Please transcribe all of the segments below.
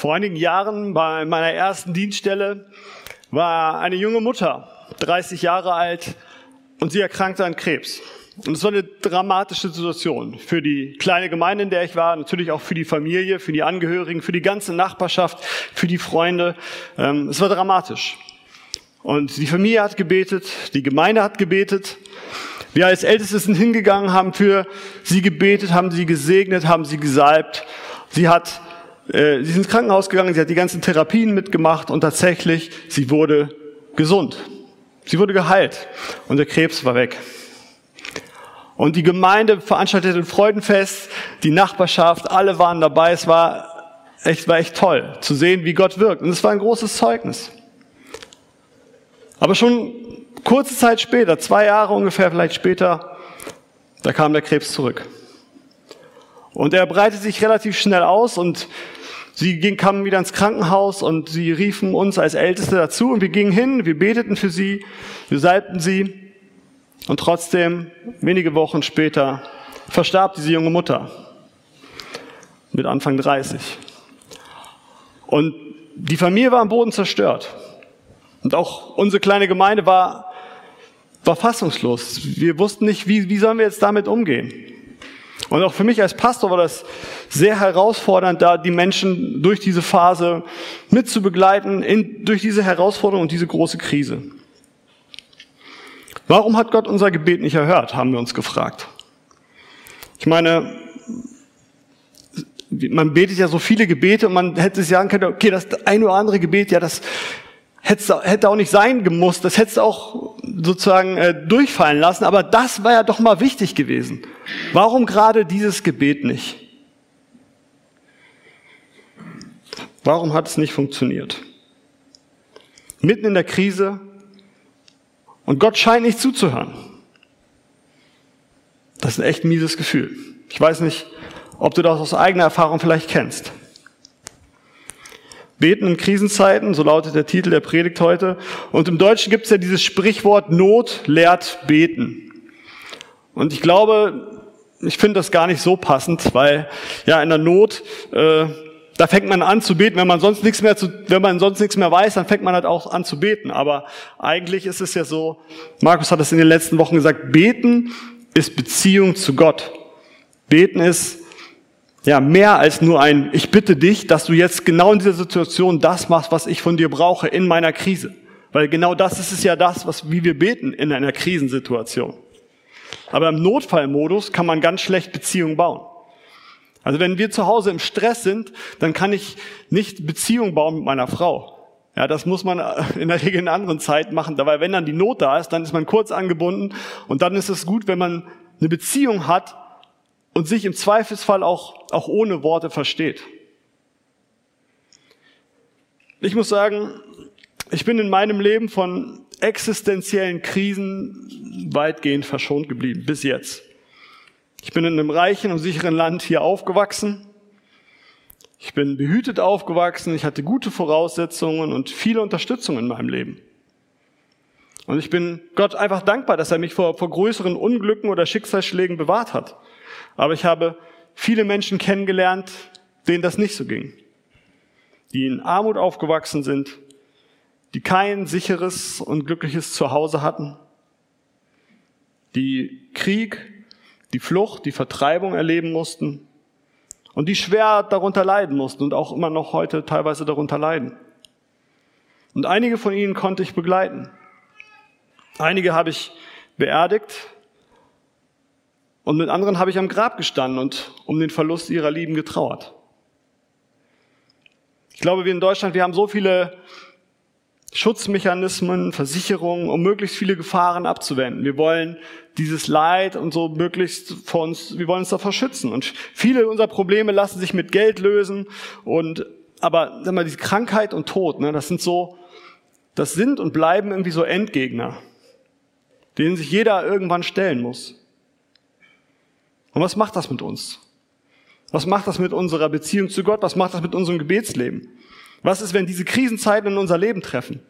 Vor einigen Jahren bei meiner ersten Dienststelle war eine junge Mutter, 30 Jahre alt, und sie erkrankte an Krebs. Und es war eine dramatische Situation für die kleine Gemeinde, in der ich war, natürlich auch für die Familie, für die Angehörigen, für die ganze Nachbarschaft, für die Freunde. Ähm, es war dramatisch. Und die Familie hat gebetet, die Gemeinde hat gebetet. Wir als Älteste sind hingegangen, haben für sie gebetet, haben sie gesegnet, haben sie gesalbt. Sie hat, äh, sie ist ins Krankenhaus gegangen, sie hat die ganzen Therapien mitgemacht und tatsächlich, sie wurde gesund. Sie wurde geheilt und der Krebs war weg. Und die Gemeinde veranstaltete ein Freudenfest, die Nachbarschaft, alle waren dabei. Es war echt, war echt toll zu sehen, wie Gott wirkt. Und es war ein großes Zeugnis. Aber schon kurze Zeit später, zwei Jahre ungefähr vielleicht später, da kam der Krebs zurück. Und er breitete sich relativ schnell aus und sie ging, kamen wieder ins Krankenhaus und sie riefen uns als Älteste dazu und wir gingen hin, wir beteten für sie, wir salbten sie und trotzdem, wenige Wochen später, verstarb diese junge Mutter mit Anfang 30. Und die Familie war am Boden zerstört. Und auch unsere kleine Gemeinde war, war fassungslos. Wir wussten nicht, wie, wie sollen wir jetzt damit umgehen. Und auch für mich als Pastor war das sehr herausfordernd, da die Menschen durch diese Phase mitzubegleiten, in, durch diese Herausforderung und diese große Krise. Warum hat Gott unser Gebet nicht erhört, haben wir uns gefragt. Ich meine, man betet ja so viele Gebete und man hätte sich sagen können, okay, das eine oder andere Gebet, ja, das hätte auch nicht sein gemusst, das hätte auch sozusagen äh, durchfallen lassen, aber das war ja doch mal wichtig gewesen. Warum gerade dieses Gebet nicht? Warum hat es nicht funktioniert? Mitten in der Krise und Gott scheint nicht zuzuhören. Das ist ein echt mieses Gefühl. Ich weiß nicht, ob du das aus eigener Erfahrung vielleicht kennst. Beten in Krisenzeiten, so lautet der Titel der Predigt heute. Und im Deutschen gibt es ja dieses Sprichwort Not lehrt beten. Und ich glaube, ich finde das gar nicht so passend, weil ja in der Not äh, da fängt man an zu beten, wenn man sonst nichts mehr zu, wenn man sonst nichts mehr weiß, dann fängt man halt auch an zu beten. Aber eigentlich ist es ja so, Markus hat es in den letzten Wochen gesagt, beten ist Beziehung zu Gott. Beten ist ja mehr als nur ein, ich bitte dich, dass du jetzt genau in dieser Situation das machst, was ich von dir brauche in meiner Krise. Weil genau das ist es ja das, was, wie wir beten in einer Krisensituation. Aber im Notfallmodus kann man ganz schlecht Beziehungen bauen. Also wenn wir zu Hause im Stress sind, dann kann ich nicht Beziehung bauen mit meiner Frau. Ja, das muss man in der Regel in anderen Zeiten machen. Dabei, wenn dann die Not da ist, dann ist man kurz angebunden und dann ist es gut, wenn man eine Beziehung hat und sich im Zweifelsfall auch, auch ohne Worte versteht. Ich muss sagen, ich bin in meinem Leben von existenziellen Krisen weitgehend verschont geblieben, bis jetzt. Ich bin in einem reichen und sicheren Land hier aufgewachsen. Ich bin behütet aufgewachsen. Ich hatte gute Voraussetzungen und viele Unterstützung in meinem Leben. Und ich bin Gott einfach dankbar, dass er mich vor, vor größeren Unglücken oder Schicksalsschlägen bewahrt hat. Aber ich habe viele Menschen kennengelernt, denen das nicht so ging. Die in Armut aufgewachsen sind, die kein sicheres und glückliches Zuhause hatten, die Krieg, die Flucht, die Vertreibung erleben mussten und die schwer darunter leiden mussten und auch immer noch heute teilweise darunter leiden. Und einige von ihnen konnte ich begleiten. Einige habe ich beerdigt und mit anderen habe ich am Grab gestanden und um den Verlust ihrer Lieben getrauert. Ich glaube, wir in Deutschland, wir haben so viele Schutzmechanismen, Versicherungen, um möglichst viele Gefahren abzuwenden. Wir wollen dieses Leid und so möglichst vor uns, wir wollen uns davor schützen. Und viele unserer Probleme lassen sich mit Geld lösen. Und aber sag mal, diese Krankheit und Tod, ne, das sind so, das sind und bleiben irgendwie so Endgegner, denen sich jeder irgendwann stellen muss. Und was macht das mit uns? Was macht das mit unserer Beziehung zu Gott? Was macht das mit unserem Gebetsleben? Was ist, wenn diese Krisenzeiten in unser Leben treffen?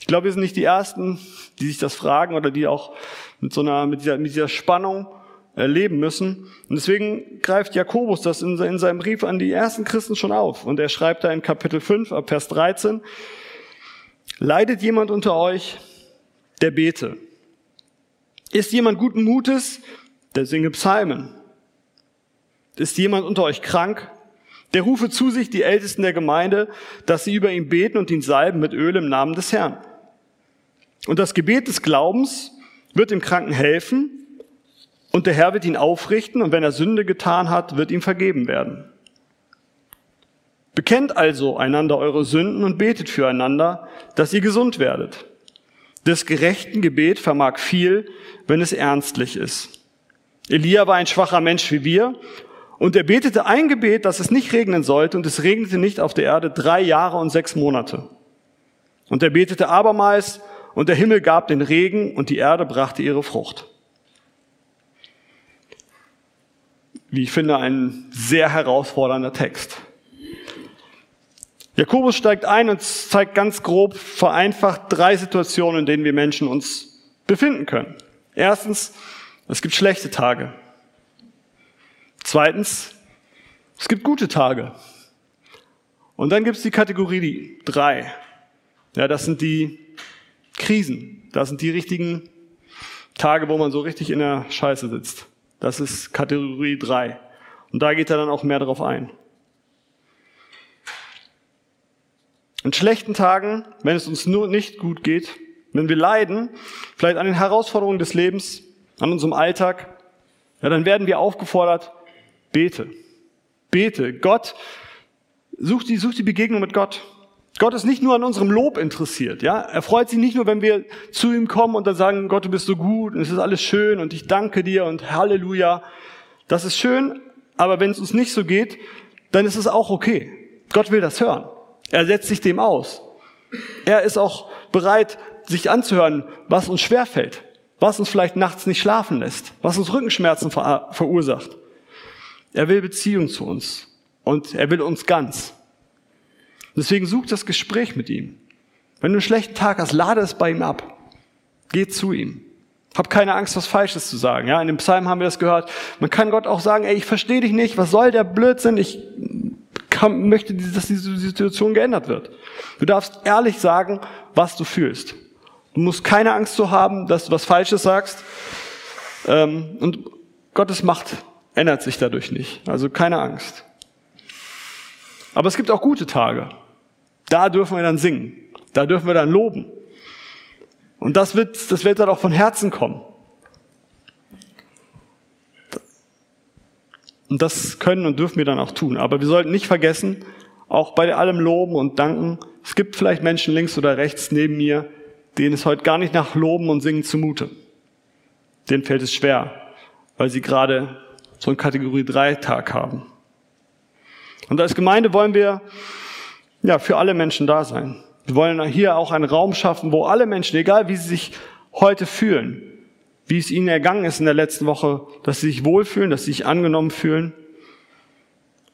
Ich glaube, wir sind nicht die Ersten, die sich das fragen oder die auch mit so einer, mit dieser, mit dieser Spannung erleben müssen. Und deswegen greift Jakobus das in, in seinem Brief an die ersten Christen schon auf. Und er schreibt da in Kapitel 5 ab Vers 13, Leidet jemand unter euch, der bete. Ist jemand guten Mutes, der singe Psalmen. Ist jemand unter euch krank, der rufe zu sich die Ältesten der Gemeinde, dass sie über ihn beten und ihn salben mit Öl im Namen des Herrn. Und das Gebet des Glaubens wird dem Kranken helfen und der Herr wird ihn aufrichten und wenn er Sünde getan hat, wird ihm vergeben werden. Bekennt also einander eure Sünden und betet füreinander, dass ihr gesund werdet. Des gerechten Gebet vermag viel, wenn es ernstlich ist. Elia war ein schwacher Mensch wie wir und er betete ein Gebet, dass es nicht regnen sollte und es regnete nicht auf der Erde drei Jahre und sechs Monate. Und er betete abermals und der Himmel gab den Regen und die Erde brachte ihre Frucht. Wie ich finde, ein sehr herausfordernder Text. Jakobus steigt ein und zeigt ganz grob vereinfacht drei Situationen, in denen wir Menschen uns befinden können. Erstens, es gibt schlechte Tage. Zweitens, es gibt gute Tage. Und dann gibt es die Kategorie drei. Ja, das sind die Krisen. Das sind die richtigen Tage, wo man so richtig in der Scheiße sitzt. Das ist Kategorie drei. Und da geht er dann auch mehr darauf ein. In schlechten Tagen, wenn es uns nur nicht gut geht, wenn wir leiden, vielleicht an den Herausforderungen des Lebens, an unserem Alltag, ja, dann werden wir aufgefordert, bete. Bete. Gott, such die, such die Begegnung mit Gott. Gott ist nicht nur an unserem Lob interessiert, ja. Er freut sich nicht nur, wenn wir zu ihm kommen und dann sagen, Gott, du bist so gut und es ist alles schön und ich danke dir und Halleluja. Das ist schön, aber wenn es uns nicht so geht, dann ist es auch okay. Gott will das hören. Er setzt sich dem aus. Er ist auch bereit, sich anzuhören, was uns schwerfällt, was uns vielleicht nachts nicht schlafen lässt, was uns Rückenschmerzen ver verursacht. Er will Beziehung zu uns und er will uns ganz. Deswegen such das Gespräch mit ihm. Wenn du einen schlechten Tag hast, lade es bei ihm ab. Geh zu ihm. Hab keine Angst, was Falsches zu sagen. Ja, in dem Psalm haben wir das gehört. Man kann Gott auch sagen, ey, ich verstehe dich nicht. Was soll der Blödsinn? Ich kann, möchte, dass diese Situation geändert wird. Du darfst ehrlich sagen, was du fühlst. Du musst keine Angst zu haben, dass du was Falsches sagst. Ähm, und Gottes Macht ändert sich dadurch nicht. Also keine Angst. Aber es gibt auch gute Tage. Da dürfen wir dann singen. Da dürfen wir dann loben. Und das wird, das wird dann auch von Herzen kommen. Und das können und dürfen wir dann auch tun. Aber wir sollten nicht vergessen, auch bei allem Loben und Danken, es gibt vielleicht Menschen links oder rechts neben mir, denen es heute gar nicht nach Loben und Singen zumute. Denen fällt es schwer, weil sie gerade so einen Kategorie 3 Tag haben. Und als Gemeinde wollen wir ja für alle Menschen da sein. Wir wollen hier auch einen Raum schaffen, wo alle Menschen, egal wie sie sich heute fühlen, wie es ihnen ergangen ist in der letzten Woche, dass sie sich wohlfühlen, dass sie sich angenommen fühlen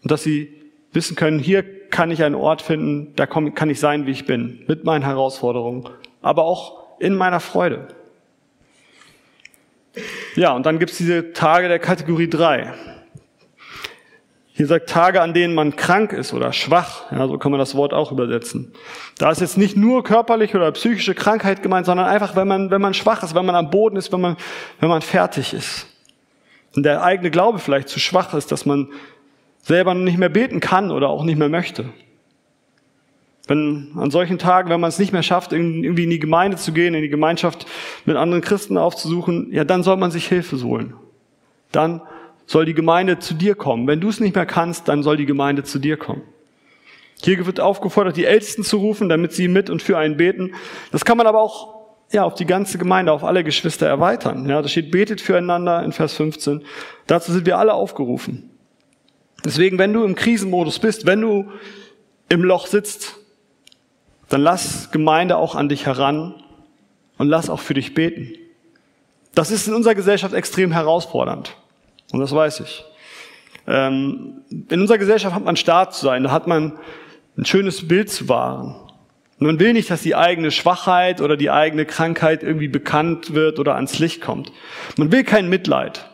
und dass sie wissen können, hier kann ich einen Ort finden, da kann ich sein, wie ich bin, mit meinen Herausforderungen, aber auch in meiner Freude. Ja, und dann gibt es diese Tage der Kategorie 3. Hier sagt Tage, an denen man krank ist oder schwach. Ja, so kann man das Wort auch übersetzen. Da ist jetzt nicht nur körperliche oder psychische Krankheit gemeint, sondern einfach, wenn man, wenn man schwach ist, wenn man am Boden ist, wenn man, wenn man fertig ist. Und der eigene Glaube vielleicht zu schwach ist, dass man selber nicht mehr beten kann oder auch nicht mehr möchte. Wenn an solchen Tagen, wenn man es nicht mehr schafft, irgendwie in die Gemeinde zu gehen, in die Gemeinschaft mit anderen Christen aufzusuchen, ja, dann soll man sich Hilfe holen. Dann soll die Gemeinde zu dir kommen. Wenn du es nicht mehr kannst, dann soll die Gemeinde zu dir kommen. Hier wird aufgefordert, die Ältesten zu rufen, damit sie mit und für einen beten. Das kann man aber auch ja, auf die ganze Gemeinde, auf alle Geschwister erweitern. Ja, da steht, betet füreinander in Vers 15. Dazu sind wir alle aufgerufen. Deswegen, wenn du im Krisenmodus bist, wenn du im Loch sitzt, dann lass Gemeinde auch an dich heran und lass auch für dich beten. Das ist in unserer Gesellschaft extrem herausfordernd. Und das weiß ich. Ähm, in unserer Gesellschaft hat man stark zu sein, da hat man ein schönes Bild zu wahren. Man will nicht, dass die eigene Schwachheit oder die eigene Krankheit irgendwie bekannt wird oder ans Licht kommt. Man will kein Mitleid.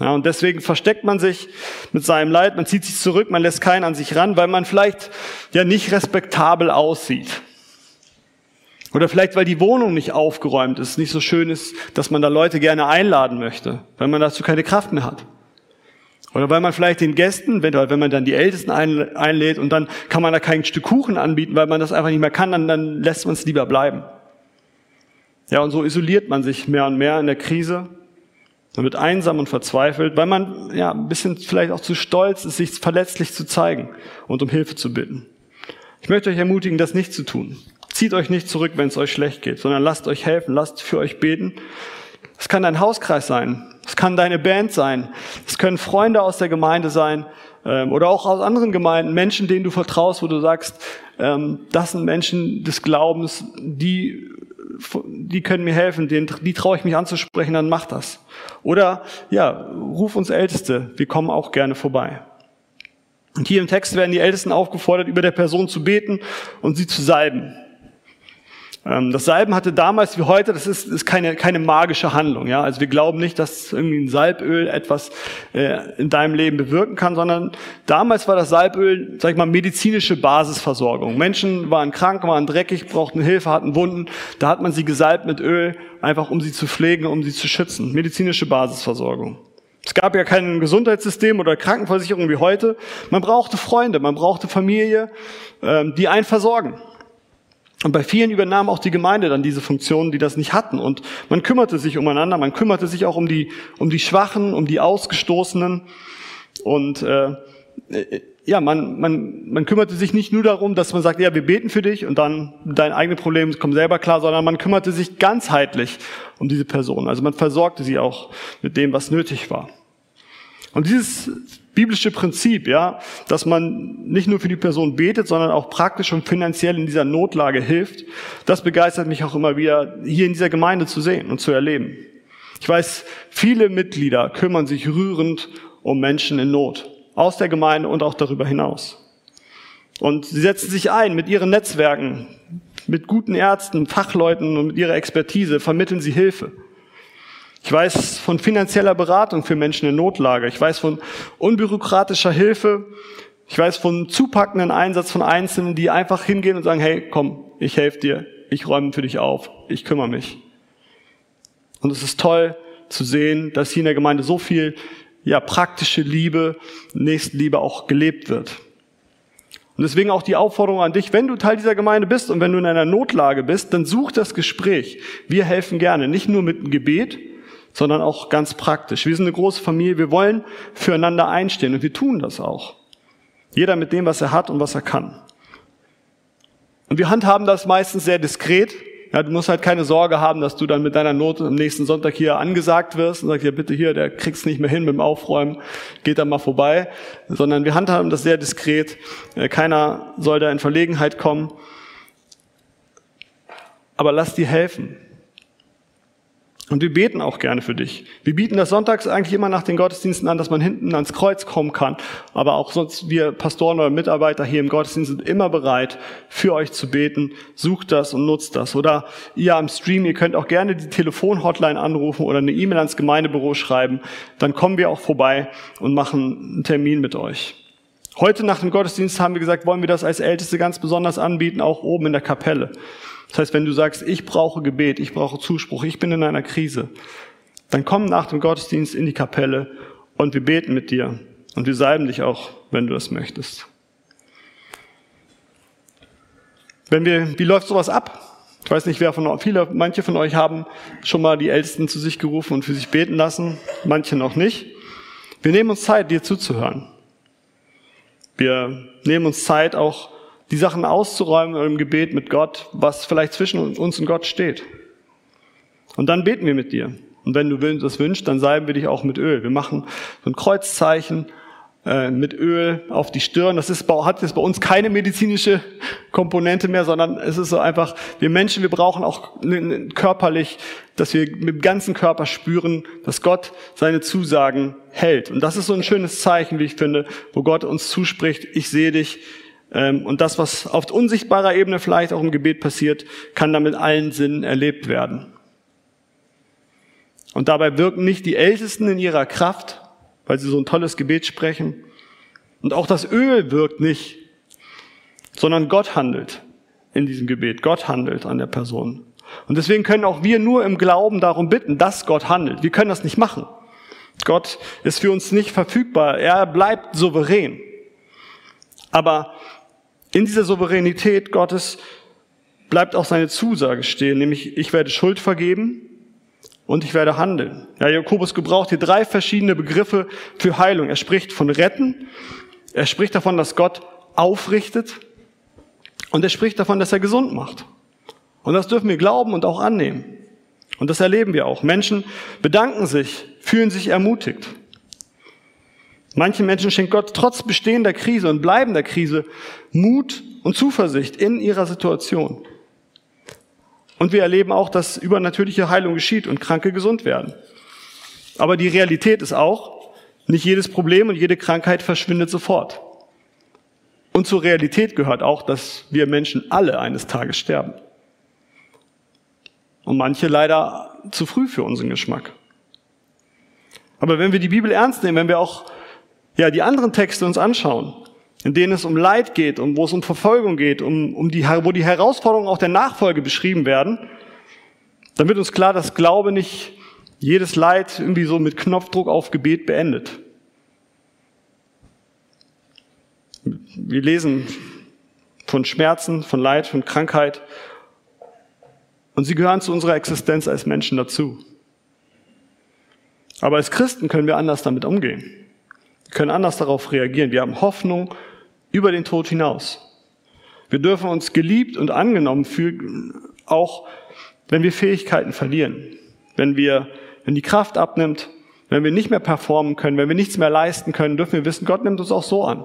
Ja, und deswegen versteckt man sich mit seinem Leid, man zieht sich zurück, man lässt keinen an sich ran, weil man vielleicht ja nicht respektabel aussieht. Oder vielleicht, weil die Wohnung nicht aufgeräumt ist, nicht so schön ist, dass man da Leute gerne einladen möchte, weil man dazu keine Kraft mehr hat. Oder weil man vielleicht den Gästen, wenn, wenn man dann die Ältesten einlädt und dann kann man da kein Stück Kuchen anbieten, weil man das einfach nicht mehr kann, dann, dann lässt man es lieber bleiben. Ja, und so isoliert man sich mehr und mehr in der Krise man wird einsam und verzweifelt, weil man ja ein bisschen vielleicht auch zu stolz ist, sich verletzlich zu zeigen und um Hilfe zu bitten. Ich möchte euch ermutigen, das nicht zu tun. Zieht euch nicht zurück, wenn es euch schlecht geht, sondern lasst euch helfen, lasst für euch beten. Es kann dein Hauskreis sein, es kann deine Band sein, es können Freunde aus der Gemeinde sein ähm, oder auch aus anderen Gemeinden, Menschen, denen du vertraust, wo du sagst, ähm, das sind Menschen des Glaubens, die die können mir helfen, die, die traue ich mich anzusprechen, dann mach das. Oder ja, ruf uns Älteste, wir kommen auch gerne vorbei. Und hier im Text werden die Ältesten aufgefordert, über der Person zu beten und sie zu salben. Ähm, das Salben hatte damals wie heute, das ist, ist keine, keine magische Handlung. Ja? Also wir glauben nicht, dass irgendwie ein Salböl etwas äh, in deinem Leben bewirken kann, sondern damals war das Salböl, sag ich mal, medizinische Basisversorgung. Menschen waren krank, waren dreckig, brauchten Hilfe, hatten Wunden. Da hat man sie gesalbt mit Öl, einfach um sie zu pflegen, um sie zu schützen. Medizinische Basisversorgung. Es gab ja kein Gesundheitssystem oder Krankenversicherung wie heute. Man brauchte Freunde, man brauchte Familie, ähm, die einen versorgen. Und bei vielen übernahm auch die Gemeinde dann diese Funktionen, die das nicht hatten. Und man kümmerte sich umeinander, man kümmerte sich auch um die, um die Schwachen, um die Ausgestoßenen. Und äh, äh, ja, man, man, man kümmerte sich nicht nur darum, dass man sagt, ja, wir beten für dich und dann dein eigenes Problem kommt selber klar, sondern man kümmerte sich ganzheitlich um diese Person. Also man versorgte sie auch mit dem, was nötig war. Und dieses biblische Prinzip, ja, dass man nicht nur für die Person betet, sondern auch praktisch und finanziell in dieser Notlage hilft, das begeistert mich auch immer wieder, hier in dieser Gemeinde zu sehen und zu erleben. Ich weiß, viele Mitglieder kümmern sich rührend um Menschen in Not, aus der Gemeinde und auch darüber hinaus. Und sie setzen sich ein mit ihren Netzwerken, mit guten Ärzten, Fachleuten und mit ihrer Expertise, vermitteln sie Hilfe. Ich weiß von finanzieller Beratung für Menschen in Notlage. Ich weiß von unbürokratischer Hilfe. Ich weiß von zupackenden Einsatz von Einzelnen, die einfach hingehen und sagen, hey, komm, ich helfe dir. Ich räume für dich auf. Ich kümmere mich. Und es ist toll zu sehen, dass hier in der Gemeinde so viel ja, praktische Liebe, Nächstenliebe auch gelebt wird. Und deswegen auch die Aufforderung an dich, wenn du Teil dieser Gemeinde bist und wenn du in einer Notlage bist, dann such das Gespräch. Wir helfen gerne, nicht nur mit einem Gebet, sondern auch ganz praktisch. Wir sind eine große Familie, wir wollen füreinander einstehen und wir tun das auch. Jeder mit dem, was er hat und was er kann. Und wir handhaben das meistens sehr diskret. Ja, du musst halt keine Sorge haben, dass du dann mit deiner Not am nächsten Sonntag hier angesagt wirst und sagst, ja bitte hier, der kriegt's nicht mehr hin mit dem Aufräumen, geht da mal vorbei. Sondern wir handhaben das sehr diskret. Äh, keiner soll da in Verlegenheit kommen. Aber lass dir helfen. Und wir beten auch gerne für dich. Wir bieten das sonntags eigentlich immer nach den Gottesdiensten an, dass man hinten ans Kreuz kommen kann. Aber auch sonst, wir Pastoren oder Mitarbeiter hier im Gottesdienst sind immer bereit, für euch zu beten. Sucht das und nutzt das. Oder ihr am Stream, ihr könnt auch gerne die Telefonhotline anrufen oder eine E-Mail ans Gemeindebüro schreiben. Dann kommen wir auch vorbei und machen einen Termin mit euch. Heute nach dem Gottesdienst haben wir gesagt, wollen wir das als Älteste ganz besonders anbieten, auch oben in der Kapelle. Das heißt, wenn du sagst, ich brauche Gebet, ich brauche Zuspruch, ich bin in einer Krise, dann komm nach dem Gottesdienst in die Kapelle und wir beten mit dir. Und wir salben dich auch, wenn du das möchtest. Wenn wir, wie läuft sowas ab? Ich weiß nicht, wer von viele, manche von euch haben schon mal die Ältesten zu sich gerufen und für sich beten lassen, manche noch nicht. Wir nehmen uns Zeit, dir zuzuhören. Wir nehmen uns Zeit, auch die Sachen auszuräumen im Gebet mit Gott, was vielleicht zwischen uns und Gott steht. Und dann beten wir mit dir. Und wenn du das wünschst, dann salben wir dich auch mit Öl. Wir machen so ein Kreuzzeichen äh, mit Öl auf die Stirn. Das ist, hat jetzt bei uns keine medizinische Komponente mehr, sondern es ist so einfach, wir Menschen, wir brauchen auch körperlich, dass wir mit dem ganzen Körper spüren, dass Gott seine Zusagen hält. Und das ist so ein schönes Zeichen, wie ich finde, wo Gott uns zuspricht, ich sehe dich, und das, was auf unsichtbarer Ebene vielleicht auch im Gebet passiert, kann damit allen Sinnen erlebt werden. Und dabei wirken nicht die Ältesten in ihrer Kraft, weil sie so ein tolles Gebet sprechen. Und auch das Öl wirkt nicht, sondern Gott handelt in diesem Gebet. Gott handelt an der Person. Und deswegen können auch wir nur im Glauben darum bitten, dass Gott handelt. Wir können das nicht machen. Gott ist für uns nicht verfügbar. Er bleibt souverän. Aber in dieser Souveränität Gottes bleibt auch seine Zusage stehen, nämlich ich werde Schuld vergeben und ich werde handeln. Ja, Jakobus gebraucht hier drei verschiedene Begriffe für Heilung. Er spricht von retten, er spricht davon, dass Gott aufrichtet und er spricht davon, dass er gesund macht. Und das dürfen wir glauben und auch annehmen. Und das erleben wir auch. Menschen bedanken sich, fühlen sich ermutigt. Manche Menschen schenkt Gott trotz bestehender Krise und bleibender Krise Mut und Zuversicht in ihrer Situation. Und wir erleben auch, dass übernatürliche Heilung geschieht und Kranke gesund werden. Aber die Realität ist auch, nicht jedes Problem und jede Krankheit verschwindet sofort. Und zur Realität gehört auch, dass wir Menschen alle eines Tages sterben. Und manche leider zu früh für unseren Geschmack. Aber wenn wir die Bibel ernst nehmen, wenn wir auch ja, die anderen Texte uns anschauen, in denen es um Leid geht und wo es um Verfolgung geht, um, um die, wo die Herausforderungen auch der Nachfolge beschrieben werden, dann wird uns klar, dass Glaube nicht jedes Leid irgendwie so mit Knopfdruck auf Gebet beendet. Wir lesen von Schmerzen, von Leid, von Krankheit und sie gehören zu unserer Existenz als Menschen dazu. Aber als Christen können wir anders damit umgehen. Wir können anders darauf reagieren. Wir haben Hoffnung über den Tod hinaus. Wir dürfen uns geliebt und angenommen fühlen, auch wenn wir Fähigkeiten verlieren, wenn wir, wenn die Kraft abnimmt, wenn wir nicht mehr performen können, wenn wir nichts mehr leisten können, dürfen wir wissen, Gott nimmt uns auch so an.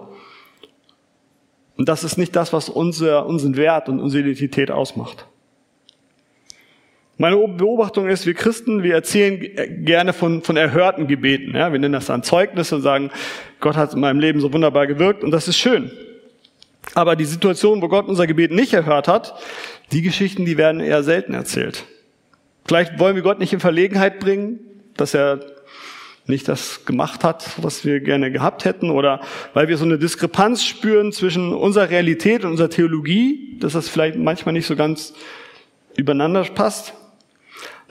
Und das ist nicht das, was unser, unseren Wert und unsere Identität ausmacht. Meine Beobachtung ist, wir Christen, wir erzählen gerne von, von erhörten Gebeten. Ja? Wir nennen das dann Zeugnis und sagen, Gott hat in meinem Leben so wunderbar gewirkt und das ist schön. Aber die Situation, wo Gott unser Gebet nicht erhört hat, die Geschichten, die werden eher selten erzählt. Vielleicht wollen wir Gott nicht in Verlegenheit bringen, dass er nicht das gemacht hat, was wir gerne gehabt hätten, oder weil wir so eine Diskrepanz spüren zwischen unserer Realität und unserer Theologie, dass das vielleicht manchmal nicht so ganz übereinander passt.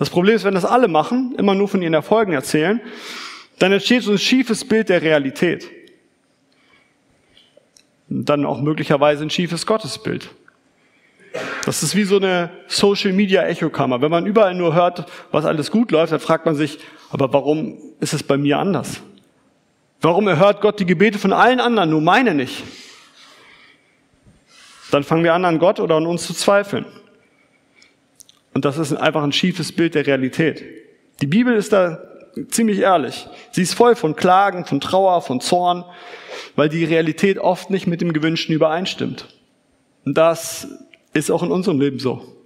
Das Problem ist, wenn das alle machen, immer nur von ihren Erfolgen erzählen, dann entsteht so ein schiefes Bild der Realität. Und dann auch möglicherweise ein schiefes Gottesbild. Das ist wie so eine Social Media Echokammer. Wenn man überall nur hört, was alles gut läuft, dann fragt man sich, aber warum ist es bei mir anders? Warum erhört Gott die Gebete von allen anderen, nur meine nicht? Dann fangen wir an, an Gott oder an uns zu zweifeln. Und das ist einfach ein schiefes Bild der Realität. Die Bibel ist da ziemlich ehrlich. Sie ist voll von Klagen, von Trauer, von Zorn, weil die Realität oft nicht mit dem Gewünschten übereinstimmt. Und das ist auch in unserem Leben so.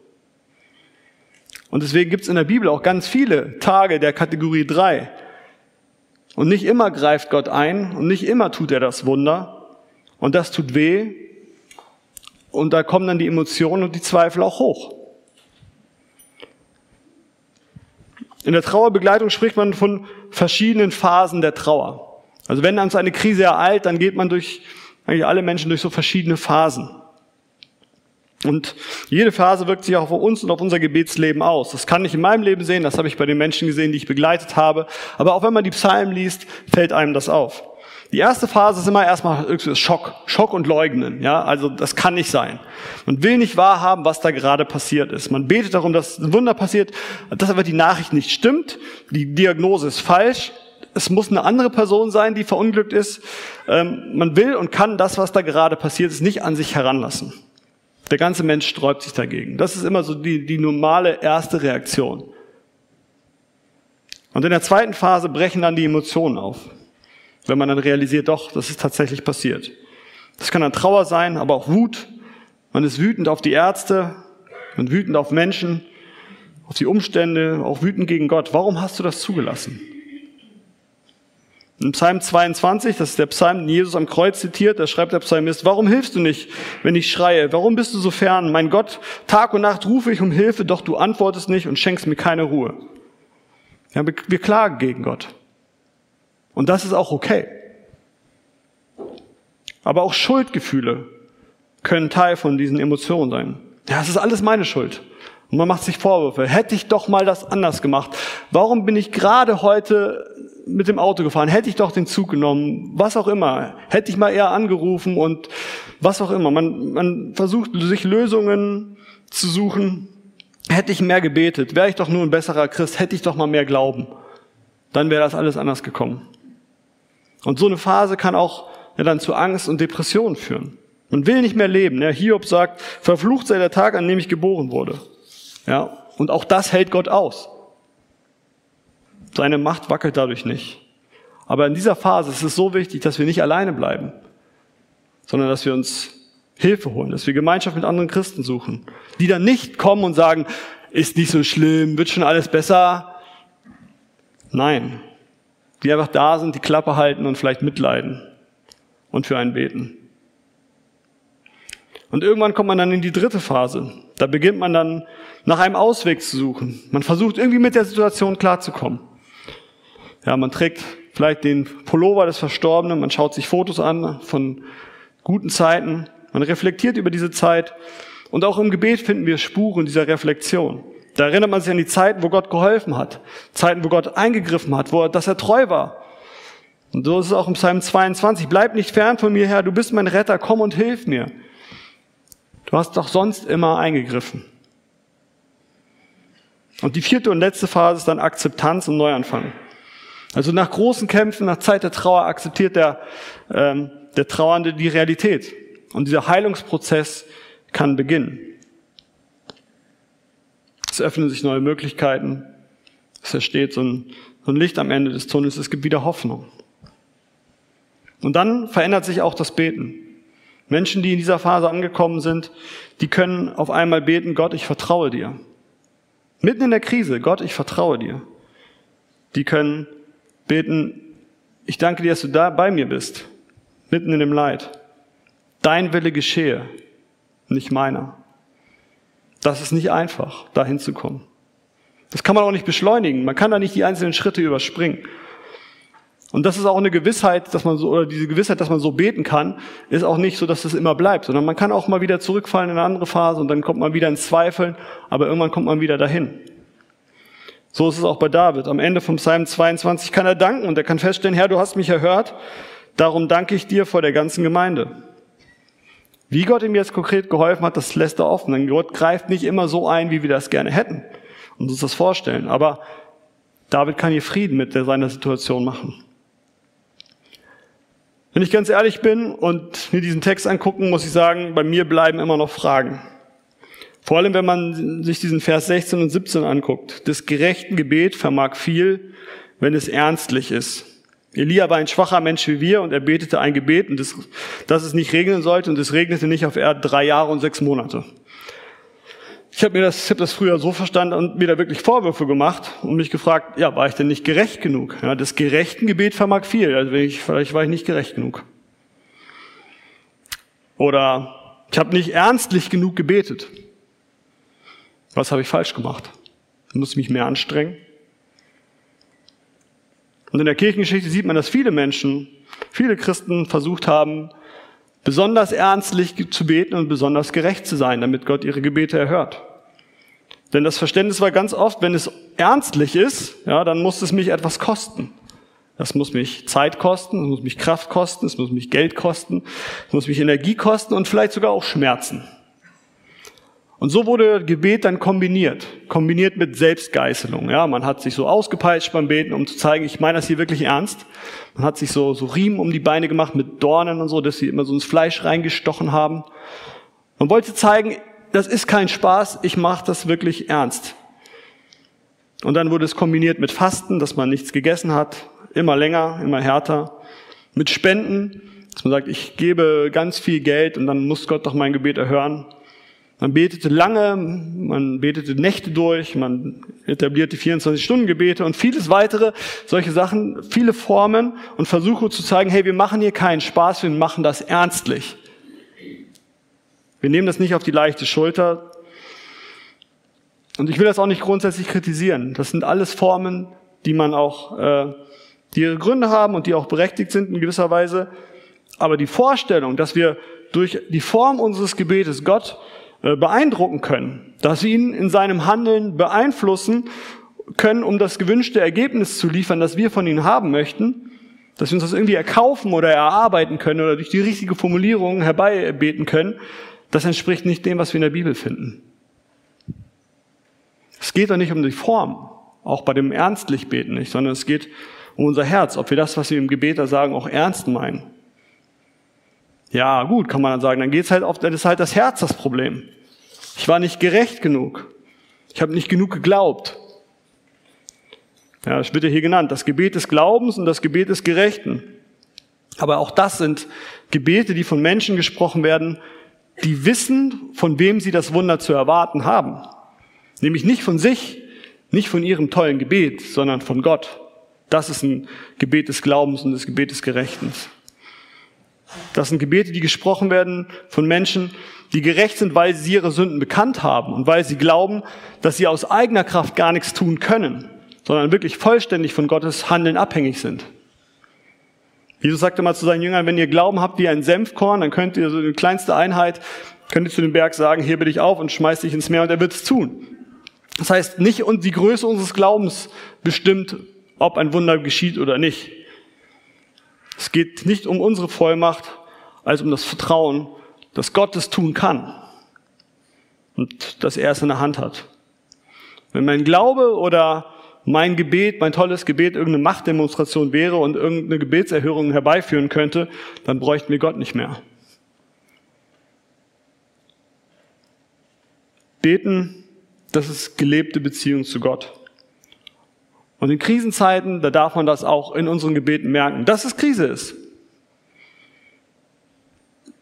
Und deswegen gibt es in der Bibel auch ganz viele Tage der Kategorie 3. Und nicht immer greift Gott ein und nicht immer tut er das Wunder. Und das tut weh. Und da kommen dann die Emotionen und die Zweifel auch hoch. In der Trauerbegleitung spricht man von verschiedenen Phasen der Trauer. Also wenn uns eine Krise ereilt, dann geht man durch, eigentlich alle Menschen durch so verschiedene Phasen. Und jede Phase wirkt sich auch auf uns und auf unser Gebetsleben aus. Das kann ich in meinem Leben sehen, das habe ich bei den Menschen gesehen, die ich begleitet habe. Aber auch wenn man die Psalmen liest, fällt einem das auf. Die erste Phase ist immer erstmal Schock, Schock und Leugnen. Ja, also das kann nicht sein. Man will nicht wahrhaben, was da gerade passiert ist. Man betet darum, dass ein Wunder passiert, dass aber die Nachricht nicht stimmt. Die Diagnose ist falsch. Es muss eine andere Person sein, die verunglückt ist. Ähm, man will und kann das, was da gerade passiert ist, nicht an sich heranlassen. Der ganze Mensch sträubt sich dagegen. Das ist immer so die, die normale erste Reaktion. Und in der zweiten Phase brechen dann die Emotionen auf wenn man dann realisiert, doch, das ist tatsächlich passiert. Das kann dann Trauer sein, aber auch Wut. Man ist wütend auf die Ärzte, man wütend auf Menschen, auf die Umstände, auch wütend gegen Gott. Warum hast du das zugelassen? In Psalm 22, das ist der Psalm, den Jesus am Kreuz zitiert, da schreibt der Psalmist, warum hilfst du nicht, wenn ich schreie? Warum bist du so fern? Mein Gott, Tag und Nacht rufe ich um Hilfe, doch du antwortest nicht und schenkst mir keine Ruhe. Wir klagen gegen Gott. Und das ist auch okay. Aber auch Schuldgefühle können Teil von diesen Emotionen sein. Ja, es ist alles meine Schuld. Und man macht sich Vorwürfe. Hätte ich doch mal das anders gemacht. Warum bin ich gerade heute mit dem Auto gefahren? Hätte ich doch den Zug genommen? Was auch immer. Hätte ich mal eher angerufen und was auch immer. Man, man versucht sich Lösungen zu suchen. Hätte ich mehr gebetet, wäre ich doch nur ein besserer Christ, hätte ich doch mal mehr Glauben. Dann wäre das alles anders gekommen. Und so eine Phase kann auch ja, dann zu Angst und Depressionen führen. Man will nicht mehr leben. Ja, Hiob sagt, verflucht sei der Tag, an dem ich geboren wurde. Ja, und auch das hält Gott aus. Seine Macht wackelt dadurch nicht. Aber in dieser Phase ist es so wichtig, dass wir nicht alleine bleiben, sondern dass wir uns Hilfe holen, dass wir Gemeinschaft mit anderen Christen suchen, die dann nicht kommen und sagen, ist nicht so schlimm, wird schon alles besser. Nein, die einfach da sind, die Klappe halten und vielleicht mitleiden und für einen beten. Und irgendwann kommt man dann in die dritte Phase. Da beginnt man dann nach einem Ausweg zu suchen. Man versucht irgendwie mit der Situation klarzukommen. Ja, man trägt vielleicht den Pullover des Verstorbenen, man schaut sich Fotos an von guten Zeiten, man reflektiert über diese Zeit und auch im Gebet finden wir Spuren dieser Reflexion. Da erinnert man sich an die Zeiten, wo Gott geholfen hat, Zeiten, wo Gott eingegriffen hat, wo er, dass er treu war. Und so ist es auch im Psalm 22. Bleib nicht fern von mir, Herr, du bist mein Retter, komm und hilf mir. Du hast doch sonst immer eingegriffen. Und die vierte und letzte Phase ist dann Akzeptanz und Neuanfang. Also nach großen Kämpfen, nach Zeit der Trauer akzeptiert der, ähm, der Trauernde die Realität. Und dieser Heilungsprozess kann beginnen. Es öffnen sich neue Möglichkeiten. Es entsteht so ein, so ein Licht am Ende des Tunnels. Es gibt wieder Hoffnung. Und dann verändert sich auch das Beten. Menschen, die in dieser Phase angekommen sind, die können auf einmal beten, Gott, ich vertraue dir. Mitten in der Krise, Gott, ich vertraue dir. Die können beten, ich danke dir, dass du da bei mir bist, mitten in dem Leid. Dein Wille geschehe, nicht meiner. Das ist nicht einfach, da hinzukommen. Das kann man auch nicht beschleunigen. Man kann da nicht die einzelnen Schritte überspringen. Und das ist auch eine Gewissheit, dass man so, oder diese Gewissheit, dass man so beten kann, ist auch nicht so, dass das immer bleibt, sondern man kann auch mal wieder zurückfallen in eine andere Phase und dann kommt man wieder ins Zweifeln, aber irgendwann kommt man wieder dahin. So ist es auch bei David. Am Ende vom Psalm 22 kann er danken und er kann feststellen, Herr, du hast mich erhört, darum danke ich dir vor der ganzen Gemeinde. Wie Gott ihm jetzt konkret geholfen hat, das lässt er offen. Denn Gott greift nicht immer so ein, wie wir das gerne hätten und uns das vorstellen. Aber David kann hier Frieden mit seiner Situation machen. Wenn ich ganz ehrlich bin und mir diesen Text angucken, muss ich sagen, bei mir bleiben immer noch Fragen. Vor allem, wenn man sich diesen Vers 16 und 17 anguckt. Das gerechten Gebet vermag viel, wenn es ernstlich ist. Elia war ein schwacher Mensch wie wir und er betete ein Gebet, und das, dass es nicht regnen sollte und es regnete nicht auf Erde drei Jahre und sechs Monate. Ich habe mir das, ich hab das früher so verstanden und mir da wirklich Vorwürfe gemacht und mich gefragt, ja, war ich denn nicht gerecht genug? Ja, das gerechten Gebet vermag viel, also ich, vielleicht war ich nicht gerecht genug. Oder ich habe nicht ernstlich genug gebetet. Was habe ich falsch gemacht? Muss ich mich mehr anstrengen? Und in der Kirchengeschichte sieht man, dass viele Menschen, viele Christen versucht haben, besonders ernstlich zu beten und besonders gerecht zu sein, damit Gott ihre Gebete erhört. Denn das Verständnis war ganz oft, wenn es ernstlich ist, ja, dann muss es mich etwas kosten. Das muss mich Zeit kosten, es muss mich Kraft kosten, es muss mich Geld kosten, es muss mich Energie kosten und vielleicht sogar auch Schmerzen. Und so wurde Gebet dann kombiniert, kombiniert mit Selbstgeißelung. Ja, man hat sich so ausgepeitscht beim Beten, um zu zeigen, ich meine das hier wirklich ernst. Man hat sich so, so Riemen um die Beine gemacht mit Dornen und so, dass sie immer so ins Fleisch reingestochen haben. Man wollte zeigen, das ist kein Spaß, ich mache das wirklich ernst. Und dann wurde es kombiniert mit Fasten, dass man nichts gegessen hat, immer länger, immer härter, mit Spenden, dass man sagt, ich gebe ganz viel Geld und dann muss Gott doch mein Gebet erhören. Man betete lange, man betete Nächte durch, man etablierte 24-Stunden-Gebete und vieles weitere, solche Sachen, viele Formen und Versuche zu zeigen, hey, wir machen hier keinen Spaß, wir machen das ernstlich. Wir nehmen das nicht auf die leichte Schulter. Und ich will das auch nicht grundsätzlich kritisieren. Das sind alles Formen, die man auch, äh, die ihre Gründe haben und die auch berechtigt sind in gewisser Weise. Aber die Vorstellung, dass wir durch die Form unseres Gebetes Gott beeindrucken können, dass wir ihn in seinem Handeln beeinflussen können, um das gewünschte Ergebnis zu liefern, das wir von ihm haben möchten, dass wir uns das irgendwie erkaufen oder erarbeiten können oder durch die richtige Formulierung herbeibeten können, das entspricht nicht dem, was wir in der Bibel finden. Es geht doch nicht um die Form, auch bei dem ernstlich beten nicht, sondern es geht um unser Herz, ob wir das, was wir im Gebet da sagen, auch ernst meinen. Ja, gut, kann man dann sagen, dann geht's halt auf, dann ist halt das Herz das Problem. Ich war nicht gerecht genug. Ich habe nicht genug geglaubt. Ja, das wird ja hier genannt, das Gebet des Glaubens und das Gebet des Gerechten. Aber auch das sind Gebete, die von Menschen gesprochen werden, die wissen, von wem sie das Wunder zu erwarten haben. Nämlich nicht von sich, nicht von ihrem tollen Gebet, sondern von Gott. Das ist ein Gebet des Glaubens und des Gebet des Gerechtens. Das sind Gebete, die gesprochen werden von Menschen, die gerecht sind, weil sie ihre Sünden bekannt haben und weil sie glauben, dass sie aus eigener Kraft gar nichts tun können, sondern wirklich vollständig von Gottes Handeln abhängig sind. Jesus sagte mal zu seinen Jüngern, wenn ihr Glauben habt wie ein Senfkorn, dann könnt ihr so eine kleinste Einheit, könnt ihr zu dem Berg sagen, hier bin ich auf und schmeiß dich ins Meer und er wird es tun. Das heißt, nicht die Größe unseres Glaubens bestimmt, ob ein Wunder geschieht oder nicht. Es geht nicht um unsere Vollmacht, als um das Vertrauen, dass Gott es tun kann und dass er es in der Hand hat. Wenn mein Glaube oder mein Gebet, mein tolles Gebet irgendeine Machtdemonstration wäre und irgendeine Gebetserhörung herbeiführen könnte, dann bräuchten wir Gott nicht mehr. Beten, das ist gelebte Beziehung zu Gott. Und in Krisenzeiten, da darf man das auch in unseren Gebeten merken, dass es Krise ist.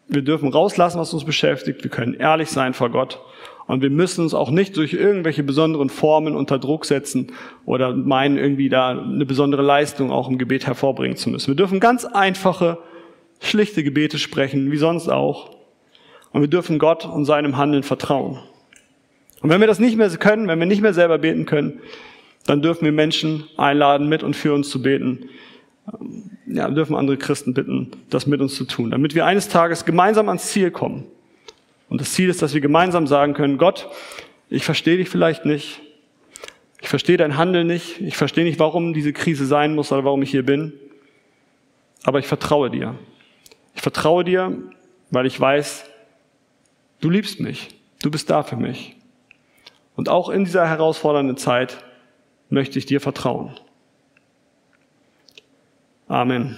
Wir dürfen rauslassen, was uns beschäftigt. Wir können ehrlich sein vor Gott. Und wir müssen uns auch nicht durch irgendwelche besonderen Formen unter Druck setzen oder meinen, irgendwie da eine besondere Leistung auch im Gebet hervorbringen zu müssen. Wir dürfen ganz einfache, schlichte Gebete sprechen, wie sonst auch. Und wir dürfen Gott und seinem Handeln vertrauen. Und wenn wir das nicht mehr können, wenn wir nicht mehr selber beten können, dann dürfen wir Menschen einladen, mit und für uns zu beten. Ja, dürfen andere Christen bitten, das mit uns zu tun, damit wir eines Tages gemeinsam ans Ziel kommen. Und das Ziel ist, dass wir gemeinsam sagen können, Gott, ich verstehe dich vielleicht nicht. Ich verstehe dein Handeln nicht. Ich verstehe nicht, warum diese Krise sein muss oder warum ich hier bin. Aber ich vertraue dir. Ich vertraue dir, weil ich weiß, du liebst mich. Du bist da für mich. Und auch in dieser herausfordernden Zeit möchte ich dir vertrauen. Amen.